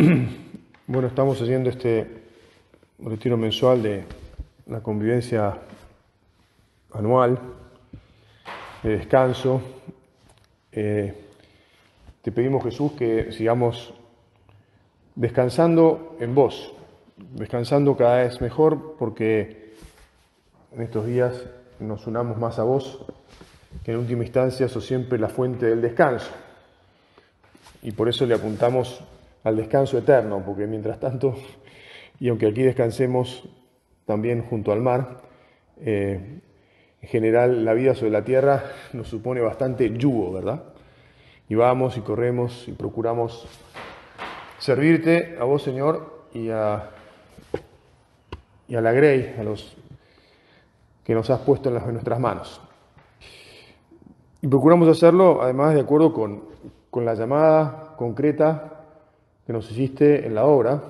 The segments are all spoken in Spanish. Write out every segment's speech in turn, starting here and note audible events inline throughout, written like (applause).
(clears throat) Bueno, estamos haciendo este retiro mensual de la convivencia anual de descanso. Eh, te pedimos, Jesús, que sigamos descansando en vos, descansando cada vez mejor, porque en estos días nos unamos más a vos, que en última instancia sos siempre la fuente del descanso. Y por eso le apuntamos al descanso eterno, porque mientras tanto, y aunque aquí descansemos también junto al mar, eh, en general la vida sobre la tierra nos supone bastante yugo, ¿verdad? Y vamos y corremos y procuramos servirte a vos, Señor, y a, y a la Grey, a los que nos has puesto en, nuestras manos. Y procuramos hacerlo, además, de acuerdo con, con la llamada concreta que nos hiciste en la obra,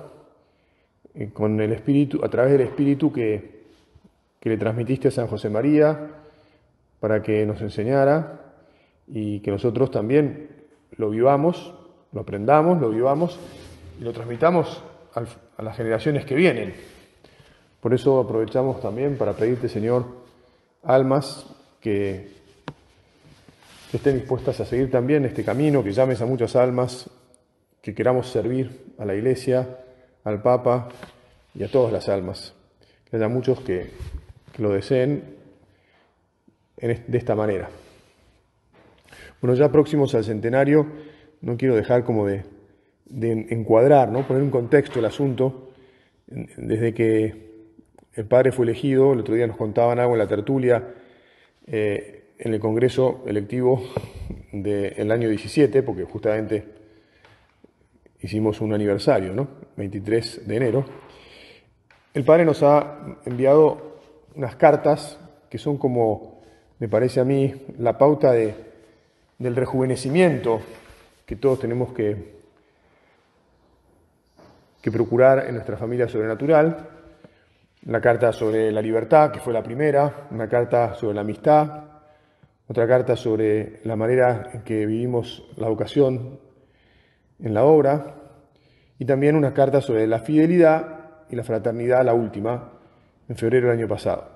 eh, con el Espíritu, a través del Espíritu que, que le transmitiste a San José María, para que nos enseñara y que nosotros también lo vivamos, lo aprendamos, lo vivamos y lo transmitamos a las generaciones que vienen. Por eso aprovechamos también para pedirte, Señor, almas que, que estén dispuestas a seguir también este camino, que llames a muchas almas que queramos servir a la Iglesia, al Papa y a todas las almas. Que haya muchos que, lo deseen de esta manera. Bueno, ya próximos al centenario, no quiero dejar como de, encuadrar, ¿no? poner un contexto el asunto. Desde que el padre fue elegido, el otro día nos contaban algo en la tertulia, eh, en el Congreso electivo del año 17, porque justamente hicimos un aniversario, ¿no? 23 de enero, el Padre nos ha enviado unas cartas que son como, me parece a mí, la pauta de, del rejuvenecimiento que todos tenemos que, que procurar en nuestra familia sobrenatural. La carta sobre la libertad, que fue la primera, una carta sobre la amistad, otra carta sobre la manera en que vivimos la vocación en la obra, y también una carta sobre la fidelidad y la fraternidad, la última, en febrero del año pasado.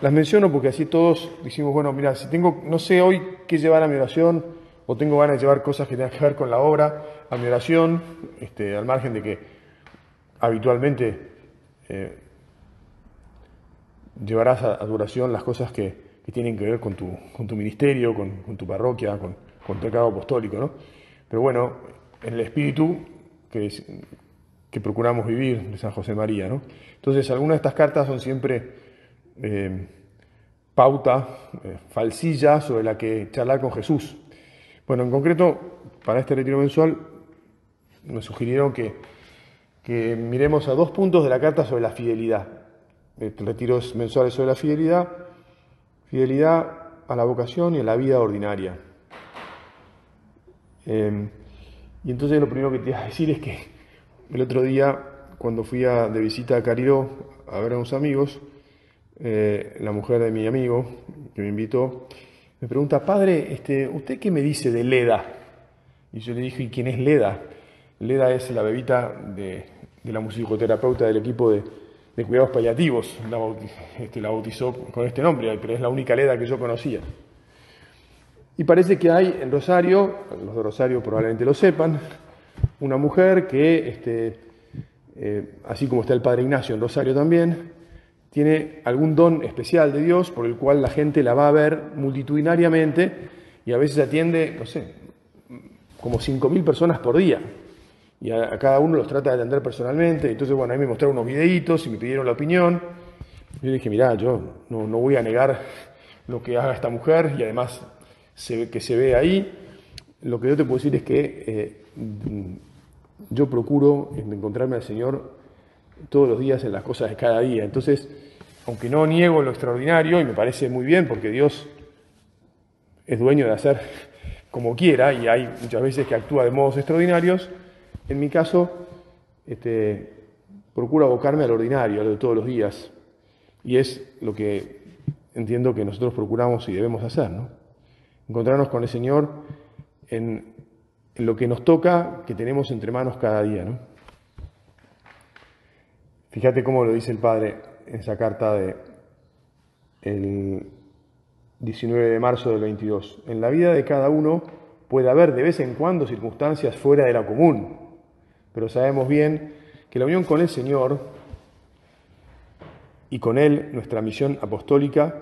Las menciono porque así todos decimos, bueno, mira, si tengo, no sé hoy qué llevar a mi oración, o tengo ganas de llevar cosas que tengan que ver con la obra, a mi oración, este, al margen de que habitualmente eh, llevarás a, tu oración las cosas que, tienen que ver con tu, con tu ministerio, con, tu parroquia, con, con tu cargo apostólico, ¿no? Pero bueno, en el espíritu que, procuramos vivir de San José María, ¿no? Entonces, algunas de estas cartas son siempre eh, pauta, eh, falsilla sobre la que charlar con Jesús. Bueno, en concreto, para este retiro mensual, nos sugirieron que, que miremos a dos puntos de la carta sobre la fidelidad. Retiros mensuales sobre la fidelidad, fidelidad a la vocación y a la vida ordinaria. Eh, y entonces lo primero que te iba a decir es que el otro día, cuando fui a, de visita a Caridó a ver a unos amigos, eh, la mujer de mi amigo que me invitó, me pregunta, padre, este, ¿usted qué me dice de Leda? Y yo le dije, ¿y quién es Leda? Leda es la bebita de, la musicoterapeuta del equipo de, cuidados paliativos. La, este, la bautizó con este nombre, pero es la única Leda que yo conocía. Y parece que hay en Rosario, los de Rosario probablemente lo sepan, una mujer que, este, eh, así como está el Padre Ignacio en Rosario también, tiene algún don especial de Dios por el cual la gente la va a ver multitudinariamente y a veces atiende, no sé, como 5.000 personas por día. Y a, cada uno los trata de atender personalmente. Entonces, bueno, ahí me mostraron unos videitos y me pidieron la opinión. Yo dije, mirá, yo no, no voy a negar lo que haga esta mujer y además que se ve ahí. lo que yo te puedo decir es que eh, yo procuro encontrarme al Señor todos los días en las cosas de cada día. Entonces, aunque no niego lo extraordinario, y me parece muy bien porque Dios es dueño de hacer (laughs) como quiera, y hay muchas veces que actúa de modos extraordinarios, en mi caso, este, procuro abocarme al ordinario, a lo de todos los días, y es lo que entiendo que nosotros procuramos y debemos hacer, ¿no? Encontrarnos con el Señor en, lo que nos toca, que tenemos entre manos cada día, ¿no? Fíjate cómo lo dice el Padre en esa carta de el 19 de marzo del 22. En la vida de cada uno puede haber de vez en cuando circunstancias fuera de la común, pero sabemos bien que la unión con el Señor y con Él nuestra misión apostólica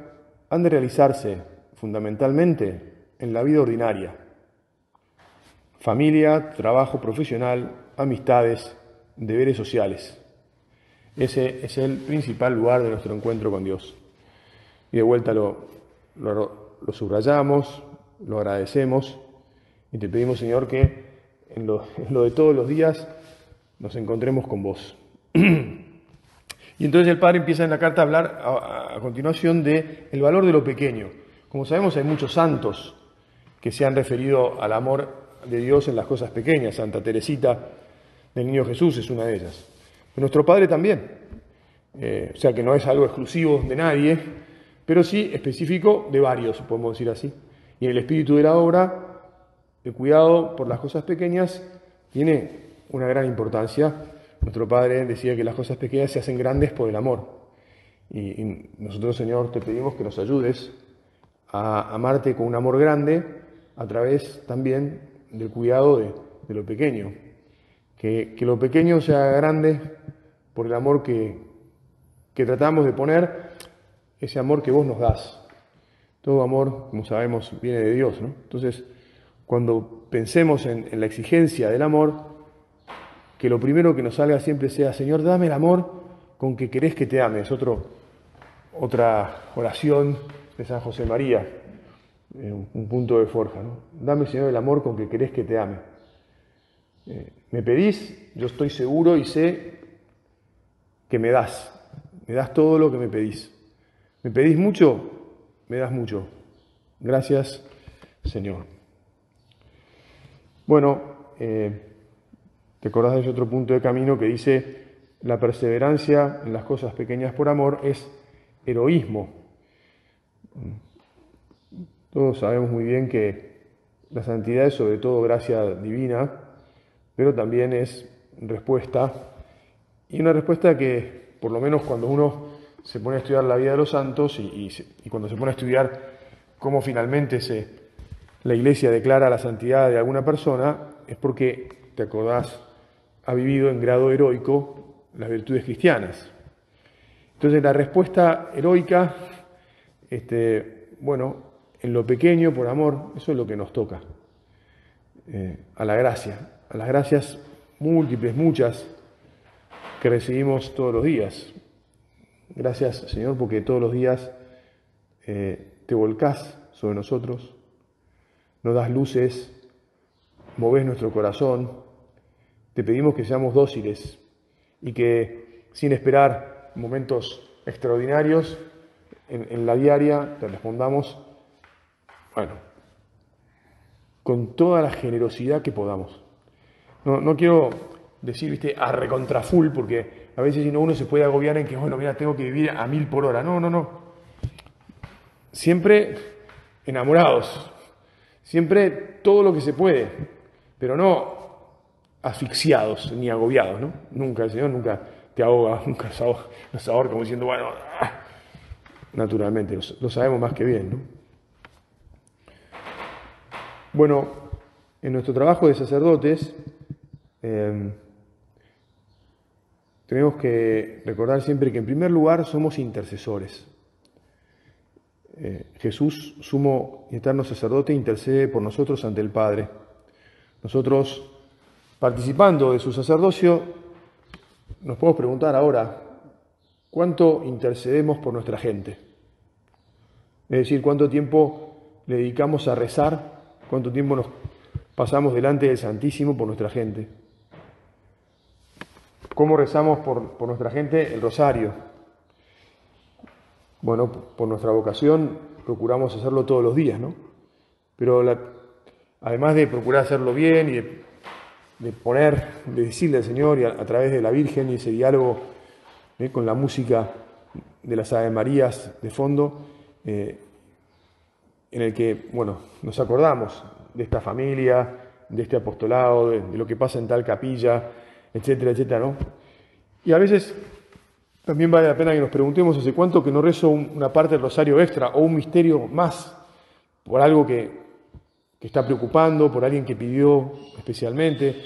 han de realizarse fundamentalmente en la vida ordinaria. Familia, trabajo profesional, amistades, deberes sociales. Ese es el principal lugar de nuestro encuentro con Dios. Y de vuelta lo, lo, subrayamos, lo agradecemos y te pedimos, Señor, que en lo, de todos los días nos encontremos con vos. y entonces el Padre empieza en la carta a hablar a, continuación de el valor de lo pequeño. Como sabemos, hay muchos santos que se han referido al amor de Dios en las cosas pequeñas. Santa Teresita del Niño Jesús es una de ellas nuestro Padre también. Eh, o sea que no es algo exclusivo de nadie, pero sí específico de varios, podemos decir así. Y en el espíritu de la obra, el cuidado por las cosas pequeñas tiene una gran importancia. Nuestro Padre decía que las cosas pequeñas se hacen grandes por el amor. Y, nosotros, Señor, te pedimos que nos ayudes a amarte con un amor grande a través también del cuidado de, lo pequeño. Que, que, lo pequeño sea grande por el amor que, tratamos de poner, ese amor que vos nos das. Todo amor, como sabemos, viene de Dios. ¿no? Entonces, cuando pensemos en, la exigencia del amor, que lo primero que nos salga siempre sea, Señor, dame el amor con que querés que te ame. Es otro, otra oración de San José María, eh, un punto de forja. ¿no? Dame, Señor, el amor con que querés que te ame. Eh, me pedís, yo estoy seguro y sé que me das. Me das todo lo que me pedís. ¿Me pedís mucho? Me das mucho. Gracias, Señor. Bueno, eh, te acordás de ese otro punto de camino que dice, la perseverancia en las cosas pequeñas por amor es heroísmo. Todos sabemos muy bien que la santidad es sobre todo gracia divina, pero también es respuesta y una respuesta que, por lo menos cuando uno se pone a estudiar la vida de los santos y, cuando se pone a estudiar cómo finalmente se, la Iglesia declara la santidad de alguna persona, es porque, te acordás, ha vivido en grado heroico las virtudes cristianas. Entonces la respuesta heroica, este, bueno, en lo pequeño, por amor, eso es lo que nos toca, eh, a la gracia, a las gracias múltiples, muchas, que recibimos todos los días. Gracias, Señor, porque todos los días eh, te volcás sobre nosotros, nos das luces, moves nuestro corazón. Te pedimos que seamos dóciles y que sin esperar momentos extraordinarios en, la diaria te respondamos, bueno, con toda la generosidad que podamos. No, no quiero decir, viste, a recontra full, porque a veces uno se puede agobiar en que, bueno, mira, tengo que vivir a mil por hora. No, no, no. Siempre enamorados, siempre todo lo que se puede, pero no asfixiados ni agobiados, ¿no? Nunca, el Señor nunca te ahoga, (laughs) nunca nos ahoga, como diciendo, bueno, ah". naturalmente, lo, sabemos más que bien, ¿no? Bueno, en nuestro trabajo de sacerdotes, eh, tenemos que recordar siempre que en primer lugar somos intercesores. Eh, Jesús, sumo y eterno sacerdote, intercede por nosotros ante el Padre. Nosotros, participando de su sacerdocio, nos podemos preguntar ahora, ¿cuánto intercedemos por nuestra gente? Es decir, ¿cuánto tiempo le dedicamos a rezar? ¿Cuánto tiempo nos pasamos delante del Santísimo por nuestra gente. ¿Cómo rezamos por, nuestra gente? El rosario. Bueno, por nuestra vocación procuramos hacerlo todos los días, ¿no? Pero además de procurar hacerlo bien y de, poner, de decirle al Señor y a, través de la Virgen y ese diálogo ¿eh? con la música de las Ave Marías de fondo, eh, en el que, bueno, nos acordamos de esta familia, de este apostolado, de, lo que pasa en tal capilla, etcétera, etcétera, ¿no? Y a veces también vale la pena que nos preguntemos hace cuánto que no rezo una parte del rosario extra o un misterio más por algo que, que está preocupando, por alguien que pidió especialmente,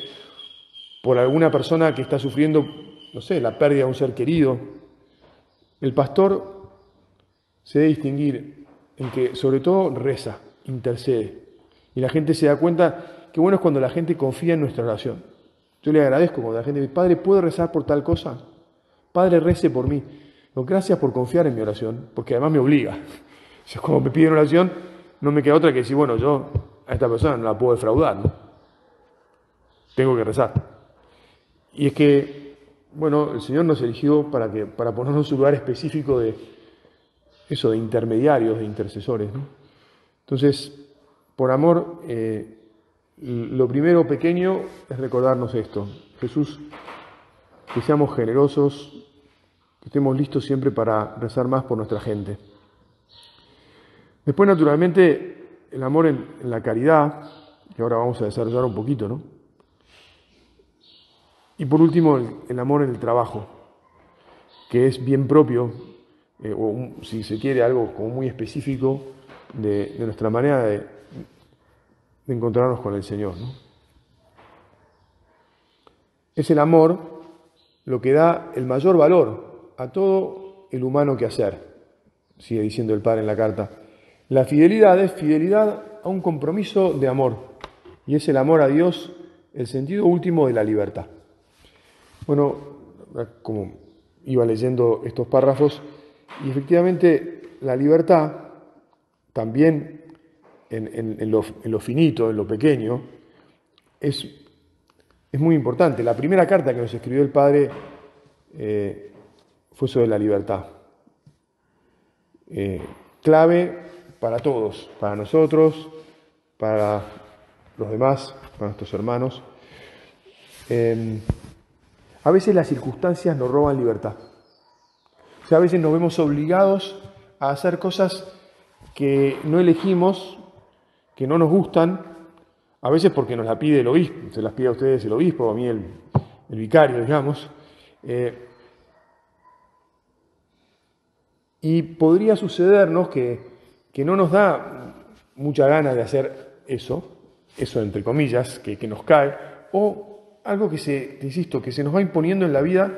por alguna persona que está sufriendo, no sé, la pérdida de un ser querido. El pastor se debe distinguir en que sobre todo reza, intercede. Y la gente se da cuenta que bueno es cuando la gente confía en nuestra oración. Yo le agradezco cuando la gente dice, Padre, ¿puedo rezar por tal cosa? Padre, rece por mí. gracias por confiar en mi oración, porque además me obliga. (laughs) Es como me piden oración, no me queda otra que decir, bueno, yo a esta persona no la puedo defraudar, ¿no? Tengo que rezar. Y es que, bueno, el Señor nos eligió para, que, para ponernos su lugar específico de eso, de intermediarios, de intercesores, ¿no? Entonces, por amor, eh, lo primero pequeño es recordarnos esto. Jesús, que seamos generosos, que estemos listos siempre para rezar más por nuestra gente. Después, naturalmente, el amor en, la caridad, que ahora vamos a desarrollar un poquito, ¿no? Y por último, el, amor en el trabajo, que es bien propio, eh, o si se quiere, algo como muy específico de, nuestra manera de, encontrarnos con el Señor. Es el amor lo que da el mayor valor a todo el humano que hacer, sigue diciendo el Padre en la carta. La fidelidad es fidelidad a un compromiso de amor y es el amor a Dios el sentido último de la libertad. Bueno, como iba leyendo estos párrafos, y efectivamente la libertad también en, lo, finito, en lo pequeño, es, es, muy importante. La primera carta que nos escribió el Padre eh, fue sobre la libertad. Eh, clave para todos, para nosotros, para los demás, para nuestros hermanos. Em, a veces las circunstancias nos roban libertad. Sea, a veces nos vemos obligados a hacer cosas que no elegimos, que no nos gustan, a veces porque nos la pide el obispo, se las pide a ustedes el obispo, a mí el, vicario, digamos. Eh, y podría sucedernos que que no nos da mucha gana de hacer eso, eso entre comillas, que, nos cae, o algo que se, te insisto, que se nos va imponiendo en la vida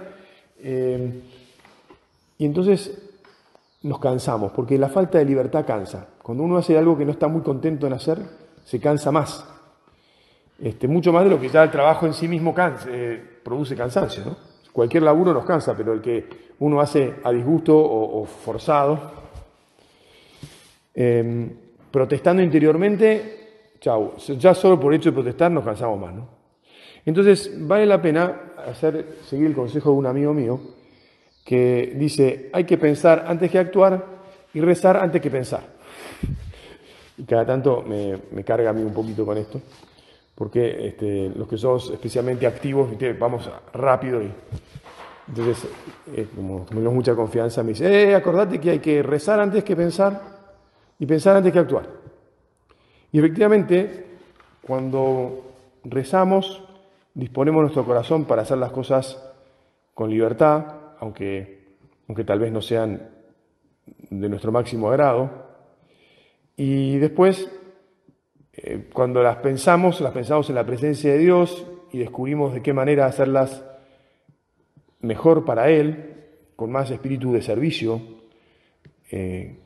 eh, y entonces nos cansamos, porque la falta de libertad cansa. Cuando uno hace algo que no está muy contento en hacer, se cansa más. Este, mucho más de lo que ya el trabajo en sí mismo eh, produce cansancio. ¿no? Cualquier laburo nos cansa, pero el que uno hace a disgusto o forzado, Em, protestando interiormente, chau, ya solo por hecho de protestar nos cansamos más, ¿no? Entonces, vale la pena hacer, seguir el consejo de un amigo mío que dice, hay que pensar antes que actuar y rezar antes que pensar. Y cada tanto me, carga a mí un poquito con esto, porque este, los que somos especialmente activos, vamos rápido y entonces, eh, como tenemos mucha confianza, me dice, eh, acordate que hay que rezar antes que pensar y pensar antes que actuar. Y efectivamente, cuando rezamos, disponemos nuestro corazón para hacer las cosas con libertad, aunque, aunque tal vez no sean de nuestro máximo agrado. Y después, eh, cuando las pensamos, las pensamos en la presencia de Dios y descubrimos de qué manera hacerlas mejor para Él, con más espíritu de servicio, eh,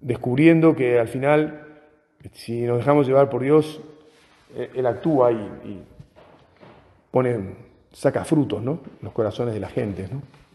descubriendo que al final, si nos dejamos llevar por Dios, eh, Él actúa y, pone, saca frutos, ¿no? Los corazones de la gente, ¿no?